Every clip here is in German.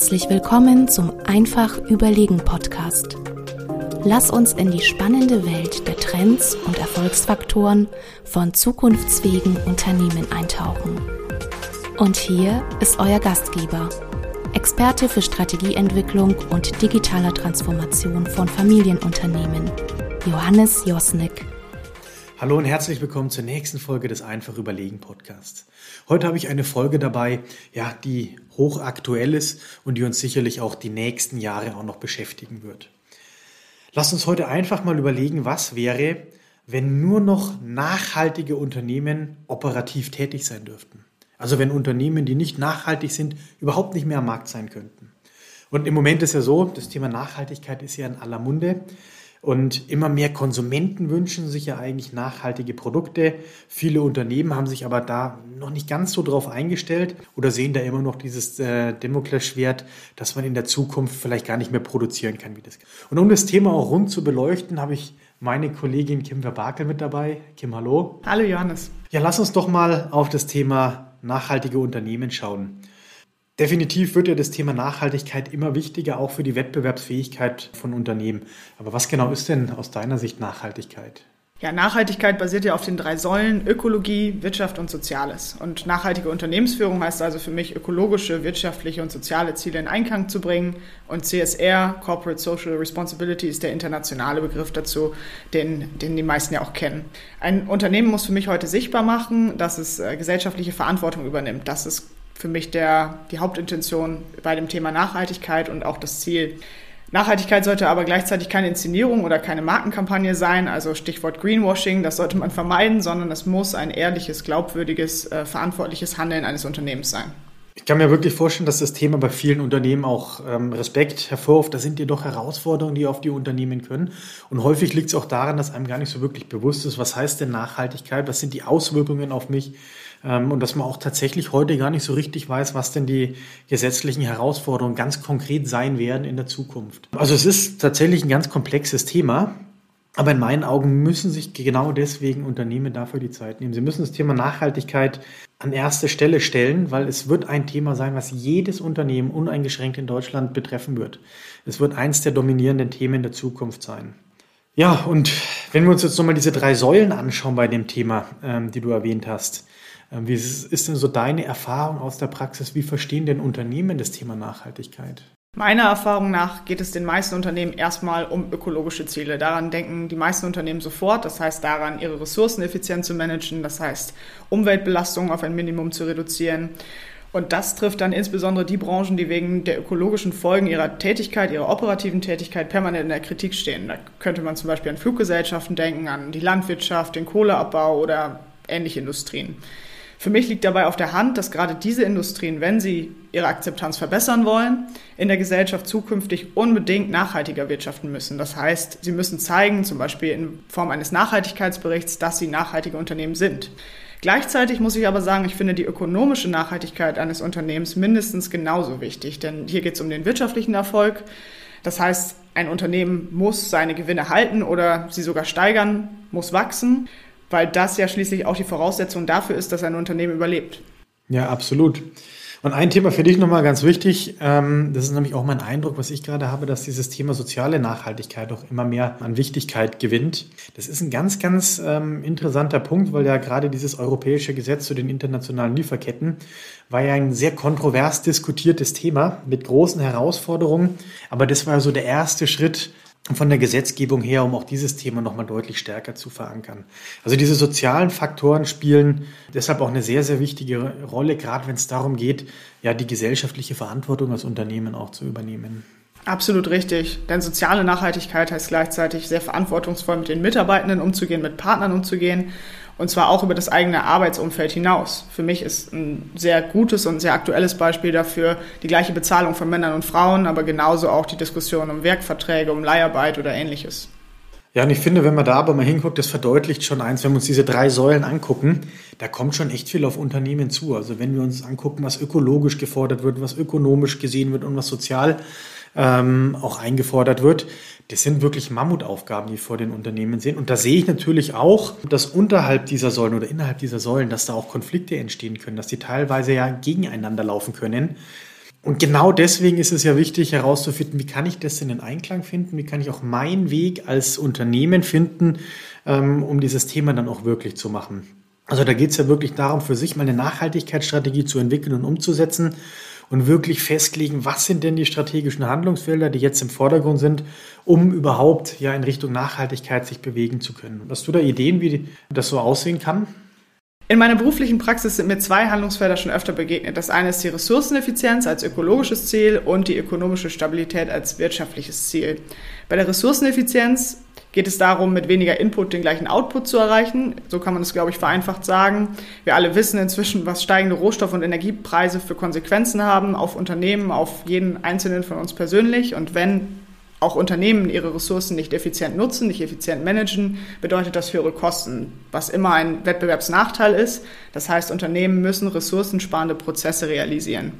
Herzlich willkommen zum Einfach Überlegen Podcast. Lass uns in die spannende Welt der Trends und Erfolgsfaktoren von zukunftsfähigen Unternehmen eintauchen. Und hier ist euer Gastgeber, Experte für Strategieentwicklung und digitaler Transformation von Familienunternehmen, Johannes Josnick. Hallo und herzlich willkommen zur nächsten Folge des Einfach Überlegen Podcasts. Heute habe ich eine Folge dabei, ja, die hochaktuell ist und die uns sicherlich auch die nächsten Jahre auch noch beschäftigen wird. Lasst uns heute einfach mal überlegen, was wäre, wenn nur noch nachhaltige Unternehmen operativ tätig sein dürften. Also wenn Unternehmen, die nicht nachhaltig sind, überhaupt nicht mehr am Markt sein könnten. Und im Moment ist ja so, das Thema Nachhaltigkeit ist ja in aller Munde. Und immer mehr Konsumenten wünschen sich ja eigentlich nachhaltige Produkte. Viele Unternehmen haben sich aber da noch nicht ganz so drauf eingestellt oder sehen da immer noch dieses äh, Damoklesschwert, dass man in der Zukunft vielleicht gar nicht mehr produzieren kann wie das. Und um das Thema auch rund zu beleuchten, habe ich meine Kollegin Kim Verbakel mit dabei. Kim, hallo. Hallo Johannes. Ja, lass uns doch mal auf das Thema nachhaltige Unternehmen schauen. Definitiv wird ja das Thema Nachhaltigkeit immer wichtiger, auch für die Wettbewerbsfähigkeit von Unternehmen. Aber was genau ist denn aus deiner Sicht Nachhaltigkeit? Ja, Nachhaltigkeit basiert ja auf den drei Säulen Ökologie, Wirtschaft und Soziales. Und nachhaltige Unternehmensführung heißt also für mich, ökologische, wirtschaftliche und soziale Ziele in Einklang zu bringen. Und CSR, Corporate Social Responsibility, ist der internationale Begriff dazu, den, den die meisten ja auch kennen. Ein Unternehmen muss für mich heute sichtbar machen, dass es äh, gesellschaftliche Verantwortung übernimmt. Das ist für mich der, die Hauptintention bei dem Thema Nachhaltigkeit und auch das Ziel. Nachhaltigkeit sollte aber gleichzeitig keine Inszenierung oder keine Markenkampagne sein, also Stichwort Greenwashing, das sollte man vermeiden, sondern es muss ein ehrliches, glaubwürdiges, äh, verantwortliches Handeln eines Unternehmens sein. Ich kann mir wirklich vorstellen, dass das Thema bei vielen Unternehmen auch ähm, Respekt hervorruft. Da sind ja doch Herausforderungen, die auf die Unternehmen können. Und häufig liegt es auch daran, dass einem gar nicht so wirklich bewusst ist, was heißt denn Nachhaltigkeit, was sind die Auswirkungen auf mich und dass man auch tatsächlich heute gar nicht so richtig weiß, was denn die gesetzlichen Herausforderungen ganz konkret sein werden in der Zukunft. Also es ist tatsächlich ein ganz komplexes Thema. Aber in meinen Augen müssen sich genau deswegen Unternehmen dafür die Zeit nehmen. Sie müssen das Thema Nachhaltigkeit an erste Stelle stellen, weil es wird ein Thema sein, was jedes Unternehmen uneingeschränkt in Deutschland betreffen wird. Es wird eins der dominierenden Themen der Zukunft sein. Ja, und wenn wir uns jetzt nochmal diese drei Säulen anschauen bei dem Thema, ähm, die du erwähnt hast, ähm, wie ist denn so deine Erfahrung aus der Praxis? Wie verstehen denn Unternehmen das Thema Nachhaltigkeit? Meiner Erfahrung nach geht es den meisten Unternehmen erstmal um ökologische Ziele. Daran denken die meisten Unternehmen sofort. Das heißt daran, ihre Ressourcen effizient zu managen. Das heißt, Umweltbelastungen auf ein Minimum zu reduzieren. Und das trifft dann insbesondere die Branchen, die wegen der ökologischen Folgen ihrer Tätigkeit, ihrer operativen Tätigkeit permanent in der Kritik stehen. Da könnte man zum Beispiel an Fluggesellschaften denken, an die Landwirtschaft, den Kohleabbau oder ähnliche Industrien. Für mich liegt dabei auf der Hand, dass gerade diese Industrien, wenn sie ihre Akzeptanz verbessern wollen, in der Gesellschaft zukünftig unbedingt nachhaltiger wirtschaften müssen. Das heißt, sie müssen zeigen, zum Beispiel in Form eines Nachhaltigkeitsberichts, dass sie nachhaltige Unternehmen sind. Gleichzeitig muss ich aber sagen, ich finde die ökonomische Nachhaltigkeit eines Unternehmens mindestens genauso wichtig, denn hier geht es um den wirtschaftlichen Erfolg. Das heißt, ein Unternehmen muss seine Gewinne halten oder sie sogar steigern, muss wachsen weil das ja schließlich auch die Voraussetzung dafür ist, dass ein Unternehmen überlebt. Ja, absolut. Und ein Thema für dich nochmal ganz wichtig, ähm, das ist nämlich auch mein Eindruck, was ich gerade habe, dass dieses Thema soziale Nachhaltigkeit auch immer mehr an Wichtigkeit gewinnt. Das ist ein ganz, ganz ähm, interessanter Punkt, weil ja gerade dieses europäische Gesetz zu den internationalen Lieferketten war ja ein sehr kontrovers diskutiertes Thema mit großen Herausforderungen. Aber das war so der erste Schritt, von der Gesetzgebung her, um auch dieses Thema nochmal deutlich stärker zu verankern. Also diese sozialen Faktoren spielen deshalb auch eine sehr, sehr wichtige Rolle, gerade wenn es darum geht, ja, die gesellschaftliche Verantwortung als Unternehmen auch zu übernehmen. Absolut richtig. Denn soziale Nachhaltigkeit heißt gleichzeitig sehr verantwortungsvoll mit den Mitarbeitenden umzugehen, mit Partnern umzugehen und zwar auch über das eigene Arbeitsumfeld hinaus. Für mich ist ein sehr gutes und sehr aktuelles Beispiel dafür die gleiche Bezahlung von Männern und Frauen, aber genauso auch die Diskussion um Werkverträge, um Leiharbeit oder ähnliches. Ja, und ich finde, wenn man da aber mal hinguckt, das verdeutlicht schon eins, wenn wir uns diese drei Säulen angucken, da kommt schon echt viel auf Unternehmen zu. Also wenn wir uns angucken, was ökologisch gefordert wird, was ökonomisch gesehen wird und was sozial ähm, auch eingefordert wird, das sind wirklich Mammutaufgaben, die vor den Unternehmen sind. Und da sehe ich natürlich auch, dass unterhalb dieser Säulen oder innerhalb dieser Säulen, dass da auch Konflikte entstehen können, dass die teilweise ja gegeneinander laufen können. Und genau deswegen ist es ja wichtig herauszufinden, wie kann ich das in den Einklang finden, wie kann ich auch meinen Weg als Unternehmen finden, ähm, um dieses Thema dann auch wirklich zu machen. Also da geht es ja wirklich darum, für sich mal eine Nachhaltigkeitsstrategie zu entwickeln und umzusetzen und wirklich festlegen, was sind denn die strategischen Handlungsfelder, die jetzt im Vordergrund sind, um überhaupt ja in Richtung Nachhaltigkeit sich bewegen zu können. Hast du da Ideen, wie das so aussehen kann? In meiner beruflichen Praxis sind mir zwei Handlungsfelder schon öfter begegnet. Das eine ist die Ressourceneffizienz als ökologisches Ziel und die ökonomische Stabilität als wirtschaftliches Ziel. Bei der Ressourceneffizienz geht es darum, mit weniger Input den gleichen Output zu erreichen. So kann man es, glaube ich, vereinfacht sagen. Wir alle wissen inzwischen, was steigende Rohstoff- und Energiepreise für Konsequenzen haben auf Unternehmen, auf jeden Einzelnen von uns persönlich. Und wenn auch Unternehmen ihre Ressourcen nicht effizient nutzen, nicht effizient managen, bedeutet das höhere Kosten, was immer ein Wettbewerbsnachteil ist. Das heißt, Unternehmen müssen ressourcensparende Prozesse realisieren.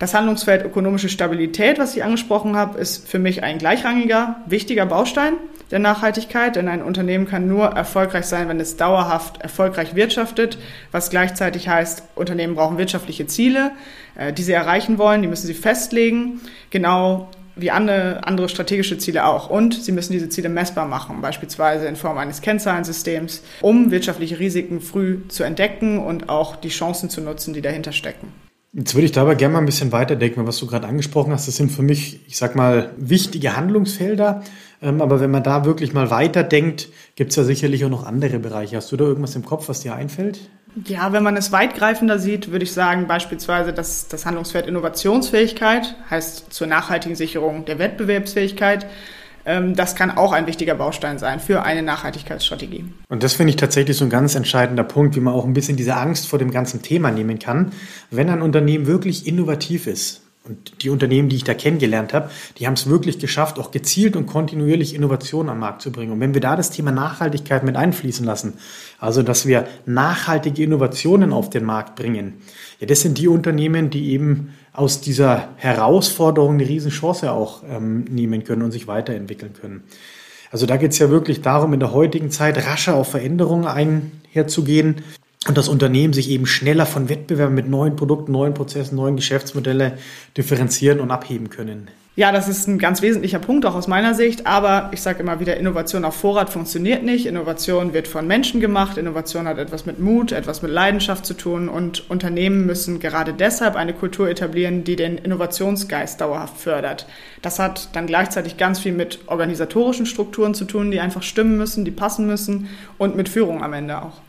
Das Handlungsfeld ökonomische Stabilität, was ich angesprochen habe, ist für mich ein gleichrangiger, wichtiger Baustein der Nachhaltigkeit, denn ein Unternehmen kann nur erfolgreich sein, wenn es dauerhaft erfolgreich wirtschaftet, was gleichzeitig heißt, Unternehmen brauchen wirtschaftliche Ziele, äh, die sie erreichen wollen, die müssen sie festlegen. Genau wie andere, strategische Ziele auch. Und sie müssen diese Ziele messbar machen, beispielsweise in Form eines Kennzahlensystems, um wirtschaftliche Risiken früh zu entdecken und auch die Chancen zu nutzen, die dahinter stecken. Jetzt würde ich dabei gerne mal ein bisschen weiterdenken, was du gerade angesprochen hast. Das sind für mich, ich sag mal, wichtige Handlungsfelder. Ähm, aber wenn man da wirklich mal weiterdenkt, gibt es ja sicherlich auch noch andere Bereiche. Hast du da irgendwas im Kopf, was dir einfällt? Ja, wenn man es weitgreifender sieht, würde ich sagen, beispielsweise dass das Handlungsfeld Innovationsfähigkeit heißt zur nachhaltigen Sicherung der Wettbewerbsfähigkeit. Ähm, das kann auch ein wichtiger Baustein sein für eine Nachhaltigkeitsstrategie. Und das finde ich tatsächlich so ein ganz entscheidender Punkt, wie man auch ein bisschen diese Angst vor dem ganzen Thema nehmen kann. Wenn ein Unternehmen wirklich innovativ ist, und die Unternehmen, die ich da kennengelernt habe, die haben es wirklich geschafft, auch gezielt und kontinuierlich Innovationen am Markt zu bringen. Und wenn wir da das Thema Nachhaltigkeit mit einfließen lassen, also dass wir nachhaltige Innovationen auf den Markt bringen, ja, das sind die Unternehmen, die eben aus dieser Herausforderung eine Riesenchance auch ähm, nehmen können und sich weiterentwickeln können. Also da geht es ja wirklich darum, in der heutigen Zeit rascher auf Veränderungen einherzugehen und das Unternehmen sich eben schneller von Wettbewerben mit neuen Produkten, neuen Prozessen, neuen Geschäftsmodellen differenzieren und abheben können. Ja, das ist ein ganz wesentlicher Punkt, auch aus meiner Sicht. Aber ich sage immer wieder, Innovation auf Vorrat funktioniert nicht. Innovation wird von Menschen gemacht. Innovation hat etwas mit Mut, etwas mit Leidenschaft zu tun. Und Unternehmen müssen gerade deshalb eine Kultur etablieren, die den Innovationsgeist dauerhaft fördert. Das hat dann gleichzeitig ganz viel mit organisatorischen Strukturen zu tun, die einfach stimmen müssen, die passen müssen und mit Führung am Ende auch.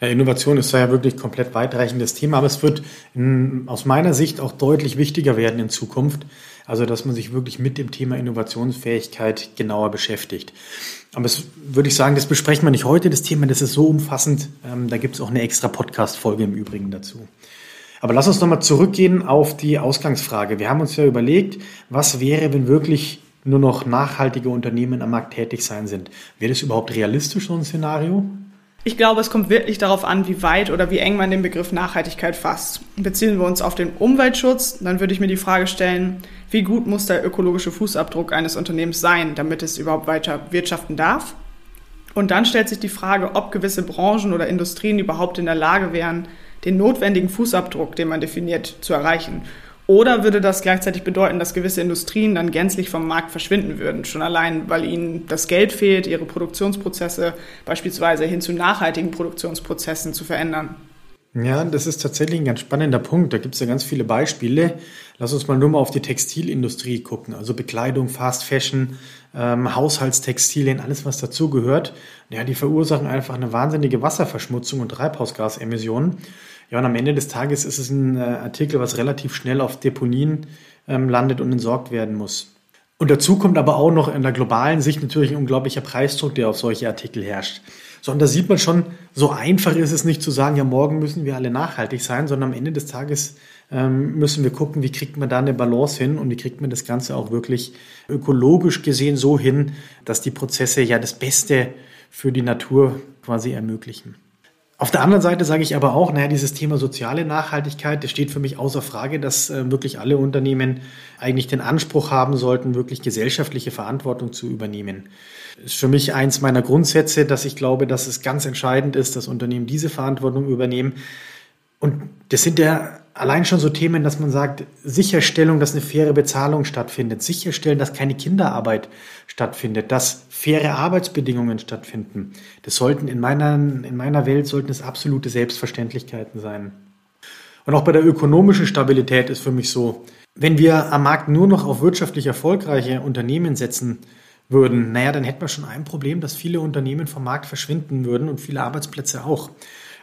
Ja, Innovation ist ja wirklich komplett weitreichendes Thema, aber es wird in, aus meiner Sicht auch deutlich wichtiger werden in Zukunft. Also, dass man sich wirklich mit dem Thema Innovationsfähigkeit genauer beschäftigt. Aber es würde ich sagen, das besprechen wir nicht heute, das Thema, das ist so umfassend. Ähm, da gibt es auch eine extra Podcast-Folge im Übrigen dazu. Aber lass uns nochmal zurückgehen auf die Ausgangsfrage. Wir haben uns ja überlegt, was wäre, wenn wirklich nur noch nachhaltige Unternehmen am Markt tätig sein sind. Wäre das überhaupt realistisch, so ein Szenario? Ich glaube, es kommt wirklich darauf an, wie weit oder wie eng man den Begriff Nachhaltigkeit fasst. Beziehen wir uns auf den Umweltschutz, dann würde ich mir die Frage stellen, wie gut muss der ökologische Fußabdruck eines Unternehmens sein, damit es überhaupt weiter wirtschaften darf? Und dann stellt sich die Frage, ob gewisse Branchen oder Industrien überhaupt in der Lage wären, den notwendigen Fußabdruck, den man definiert, zu erreichen. Oder würde das gleichzeitig bedeuten, dass gewisse Industrien dann gänzlich vom Markt verschwinden würden, schon allein, weil ihnen das Geld fehlt, ihre Produktionsprozesse beispielsweise hin zu nachhaltigen Produktionsprozessen zu verändern? Ja, das ist tatsächlich ein ganz spannender Punkt. Da gibt es ja ganz viele Beispiele. Lass uns mal nur mal auf die Textilindustrie gucken. Also Bekleidung, Fast Fashion, ähm, Haushaltstextilien, alles was dazugehört. Ja, die verursachen einfach eine wahnsinnige Wasserverschmutzung und Treibhausgasemissionen. Ja, und am Ende des Tages ist es ein äh, Artikel, was relativ schnell auf Deponien ähm, landet und entsorgt werden muss. Und dazu kommt aber auch noch in der globalen Sicht natürlich ein unglaublicher Preisdruck, der auf solche Artikel herrscht. So, und da sieht man schon, so einfach ist es nicht zu sagen, ja, morgen müssen wir alle nachhaltig sein, sondern am Ende des Tages ähm, müssen wir gucken, wie kriegt man da eine Balance hin und wie kriegt man das Ganze auch wirklich ökologisch gesehen so hin, dass die Prozesse ja das Beste für die Natur quasi ermöglichen. Auf der anderen Seite sage ich aber auch, naja, dieses Thema soziale Nachhaltigkeit, das steht für mich außer Frage, dass äh, wirklich alle Unternehmen eigentlich den Anspruch haben sollten, wirklich gesellschaftliche Verantwortung zu übernehmen. Das ist für mich eins meiner Grundsätze, dass ich glaube, dass es ganz entscheidend ist, dass Unternehmen diese Verantwortung übernehmen. Und das sind ja allein schon so Themen, dass man sagt, Sicherstellung, dass eine faire Bezahlung stattfindet, sicherstellen, dass keine Kinderarbeit stattfindet, dass faire Arbeitsbedingungen stattfinden. Das sollten in meiner, in meiner Welt sollten es absolute Selbstverständlichkeiten sein. Und auch bei der ökonomischen Stabilität ist für mich so, wenn wir am Markt nur noch auf wirtschaftlich erfolgreiche Unternehmen setzen würden, naja, dann hätten wir schon ein Problem, dass viele Unternehmen vom Markt verschwinden würden und viele Arbeitsplätze auch.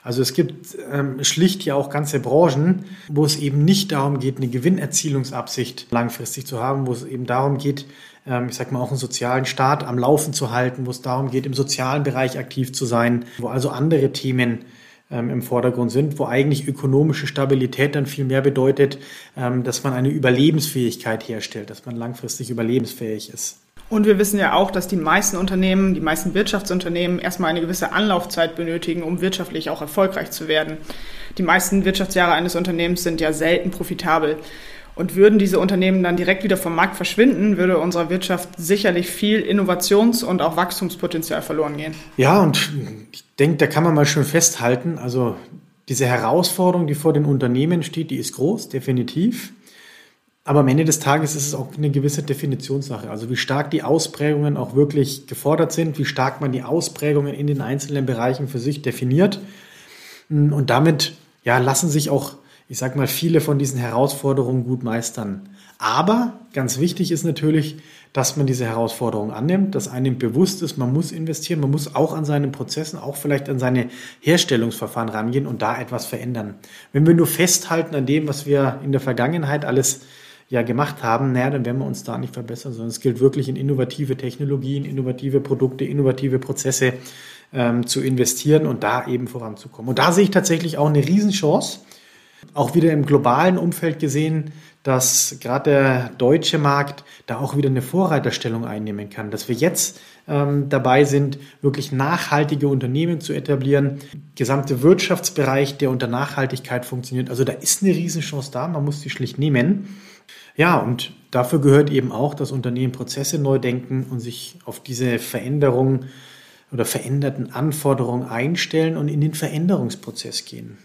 Also es gibt ähm, schlicht ja auch ganze Branchen, wo es eben nicht darum geht, eine Gewinnerzielungsabsicht langfristig zu haben, wo es eben darum geht, ähm, ich sag mal auch einen sozialen Staat am Laufen zu halten, wo es darum geht, im sozialen Bereich aktiv zu sein, wo also andere Themen ähm, im Vordergrund sind, wo eigentlich ökonomische Stabilität dann viel mehr bedeutet, ähm, dass man eine Überlebensfähigkeit herstellt, dass man langfristig überlebensfähig ist. Und wir wissen ja auch, dass die meisten Unternehmen, die meisten Wirtschaftsunternehmen erstmal eine gewisse Anlaufzeit benötigen, um wirtschaftlich auch erfolgreich zu werden. Die meisten Wirtschaftsjahre eines Unternehmens sind ja selten profitabel. Und würden diese Unternehmen dann direkt wieder vom Markt verschwinden, würde unserer Wirtschaft sicherlich viel Innovations- und auch Wachstumspotenzial verloren gehen. Ja, und ich denke, da kann man mal schon festhalten, also diese Herausforderung, die vor den Unternehmen steht, die ist groß, definitiv. Aber am Ende des Tages ist es auch eine gewisse Definitionssache. Also wie stark die Ausprägungen auch wirklich gefordert sind, wie stark man die Ausprägungen in den einzelnen Bereichen für sich definiert. Und damit ja, lassen sich auch, ich sag mal, viele von diesen Herausforderungen gut meistern. Aber ganz wichtig ist natürlich, dass man diese Herausforderung annimmt, dass einem bewusst ist, man muss investieren, man muss auch an seinen Prozessen, auch vielleicht an seine Herstellungsverfahren rangehen und da etwas verändern. Wenn wir nur festhalten an dem, was wir in der Vergangenheit alles ja gemacht haben, naja, dann werden wir uns da nicht verbessern, sondern es gilt wirklich in innovative Technologien, innovative Produkte, innovative Prozesse ähm, zu investieren und da eben voranzukommen. Und da sehe ich tatsächlich auch eine Riesenchance, auch wieder im globalen Umfeld gesehen, dass gerade der deutsche Markt da auch wieder eine Vorreiterstellung einnehmen kann, dass wir jetzt ähm, dabei sind, wirklich nachhaltige Unternehmen zu etablieren, gesamte Wirtschaftsbereich, der unter Nachhaltigkeit funktioniert. Also da ist eine Riesenchance da, man muss sie schlicht nehmen. Ja, und dafür gehört eben auch, dass Unternehmen Prozesse neu denken und sich auf diese Veränderungen oder veränderten Anforderungen einstellen und in den Veränderungsprozess gehen.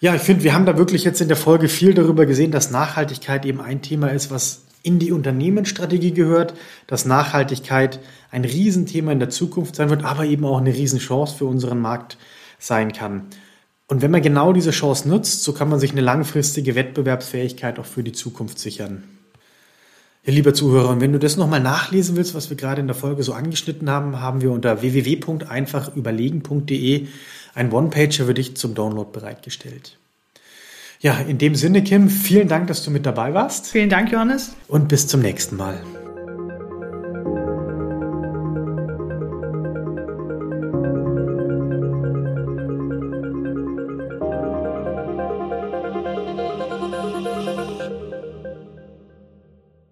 Ja, ich finde, wir haben da wirklich jetzt in der Folge viel darüber gesehen, dass Nachhaltigkeit eben ein Thema ist, was in die Unternehmensstrategie gehört, dass Nachhaltigkeit ein Riesenthema in der Zukunft sein wird, aber eben auch eine Riesenchance für unseren Markt sein kann. Und wenn man genau diese Chance nutzt, so kann man sich eine langfristige Wettbewerbsfähigkeit auch für die Zukunft sichern. Ja, lieber Zuhörer, und wenn du das nochmal nachlesen willst, was wir gerade in der Folge so angeschnitten haben, haben wir unter www.einfachüberlegen.de ein One-Pager für dich zum Download bereitgestellt. Ja, in dem Sinne, Kim, vielen Dank, dass du mit dabei warst. Vielen Dank, Johannes. Und bis zum nächsten Mal.